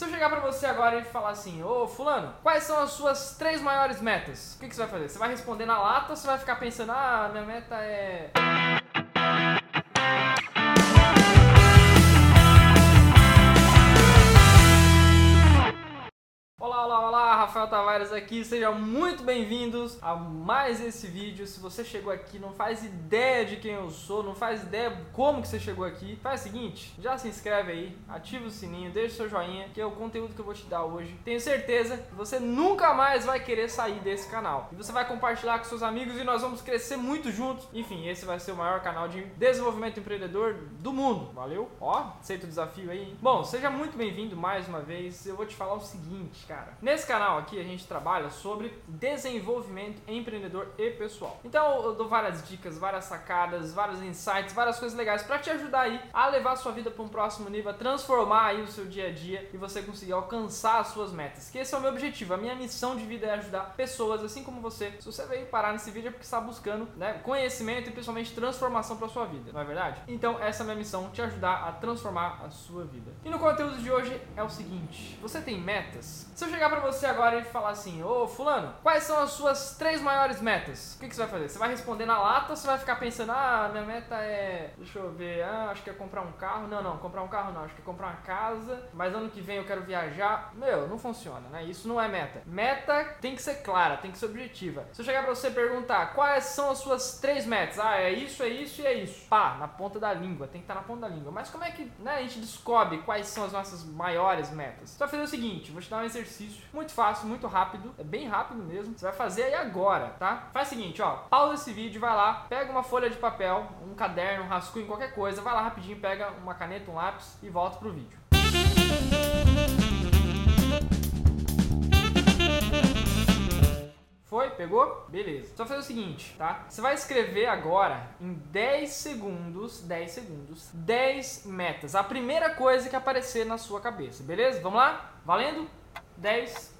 Se eu chegar pra você agora e falar assim, ô fulano, quais são as suas três maiores metas? O que, que você vai fazer? Você vai responder na lata ou você vai ficar pensando, ah, minha meta é. Olá, olá, olá, Rafael Tavares aqui, sejam muito bem-vindos a mais esse vídeo. Se você chegou aqui, não faz ideia de quem eu sou, não faz ideia como que você chegou aqui, faz o seguinte, já se inscreve aí, ativa o sininho, deixa o seu joinha, que é o conteúdo que eu vou te dar hoje. Tenho certeza que você nunca mais vai querer sair desse canal. E você vai compartilhar com seus amigos e nós vamos crescer muito juntos. Enfim, esse vai ser o maior canal de desenvolvimento empreendedor do mundo. Valeu? Ó, aceita o desafio aí. Bom, seja muito bem-vindo mais uma vez. Eu vou te falar o seguinte, cara. Nesse canal aqui a gente trabalha sobre desenvolvimento empreendedor e pessoal. Então eu dou várias dicas, várias sacadas, vários insights, várias coisas legais para te ajudar aí a levar a sua vida para um próximo nível, a transformar aí o seu dia a dia e você conseguir alcançar as suas metas. Que esse é o meu objetivo. A minha missão de vida é ajudar pessoas assim como você. Se você veio parar nesse vídeo é porque está buscando né, conhecimento e principalmente transformação para sua vida, não é verdade? Então essa é a minha missão, te ajudar a transformar a sua vida. E no conteúdo de hoje é o seguinte: você tem metas? Se eu chegar para você agora e falar assim, ô fulano, quais são as suas três maiores metas? O que, que você vai fazer? Você vai responder na lata ou você vai ficar pensando, ah, minha meta é, deixa eu ver, ah, acho que é comprar um carro. Não, não, comprar um carro não, acho que é comprar uma casa, mas ano que vem eu quero viajar. Meu, não funciona, né? Isso não é meta. Meta tem que ser clara, tem que ser objetiva. Se eu chegar pra você e perguntar quais são as suas três metas, ah, é isso, é isso e é isso. Pá, na ponta da língua, tem que estar na ponta da língua. Mas como é que né, a gente descobre quais são as nossas maiores metas? Você vai fazer o seguinte, vou te dar um exercício muito fácil, muito rápido, é bem rápido mesmo. Você vai fazer aí agora, tá? Faz o seguinte, ó, pausa esse vídeo, vai lá, pega uma folha de papel, um caderno, um rascunho, qualquer coisa, vai lá rapidinho, pega uma caneta, um lápis e volta pro vídeo. Foi? Pegou? Beleza. Só fazer o seguinte, tá? Você vai escrever agora em 10 segundos, 10 segundos, 10 metas. A primeira coisa que aparecer na sua cabeça, beleza? Vamos lá? Valendo? 10,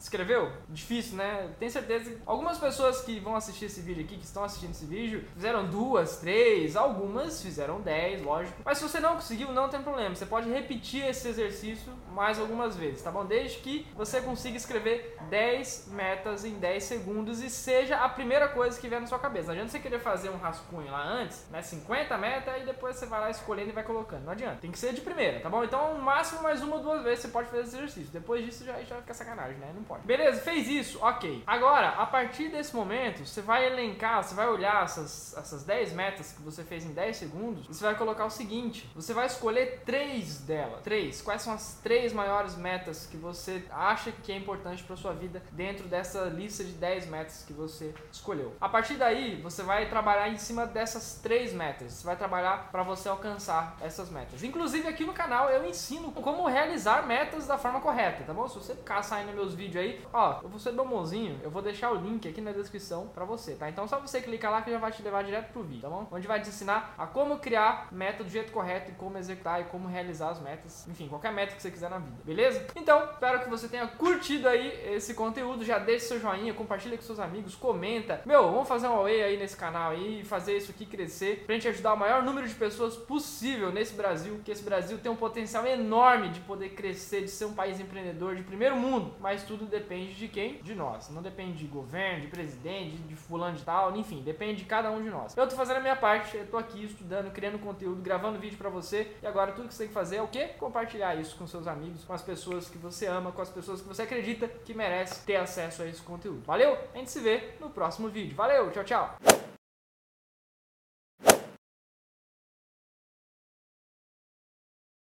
Escreveu? Difícil, né? Tenho certeza que algumas pessoas que vão assistir esse vídeo aqui, que estão assistindo esse vídeo, fizeram duas, três, algumas fizeram dez, lógico. Mas se você não conseguiu, não tem problema. Você pode repetir esse exercício mais algumas vezes, tá bom? Desde que você consiga escrever 10 metas em 10 segundos e seja a primeira coisa que vier na sua cabeça. Não adianta você querer fazer um rascunho lá antes, né? 50 metas e depois você vai lá escolhendo e vai colocando. Não adianta. Tem que ser de primeira, tá bom? Então, no máximo mais uma ou duas vezes você pode fazer esse exercício. Depois disso já, já fica sacanagem, né? Não pode. Beleza, fez isso, ok. Agora, a partir desse momento, você vai elencar, você vai olhar essas, essas 10 metas que você fez em 10 segundos você vai colocar o seguinte: você vai escolher três delas. Três. Quais são as três maiores metas que você acha que é importante para sua vida dentro dessa lista de 10 metas que você escolheu? A partir daí, você vai trabalhar em cima dessas três metas. Você vai trabalhar para você alcançar essas metas. Inclusive, aqui no canal eu ensino como realizar metas da forma correta, tá bom? Se você ficar saindo meus vídeos aí, ó, eu vou ser bonzinho, eu vou deixar o link aqui na descrição pra você, tá? Então só você clicar lá que já vai te levar direto pro vídeo, tá bom? Onde vai te ensinar a como criar meta do jeito correto e como executar e como realizar as metas, enfim, qualquer meta que você quiser na vida, beleza? Então, espero que você tenha curtido aí esse conteúdo, já deixe seu joinha, compartilha com seus amigos, comenta. Meu, vamos fazer um away aí nesse canal aí, fazer isso aqui crescer, pra gente ajudar o maior número de pessoas possível nesse Brasil, que esse Brasil tem um potencial enorme de poder crescer, de ser um país empreendedor de primeiro mundo, mas tudo depende de quem? De nós. Não depende de governo, de presidente, de fulano de tal, enfim, depende de cada um de nós. Eu tô fazendo a minha parte, eu tô aqui estudando, criando conteúdo, gravando vídeo para você, e agora tudo que você tem que fazer é o quê? Compartilhar isso com seus amigos, com as pessoas que você ama, com as pessoas que você acredita que merece ter acesso a esse conteúdo. Valeu? A gente se vê no próximo vídeo. Valeu, tchau, tchau.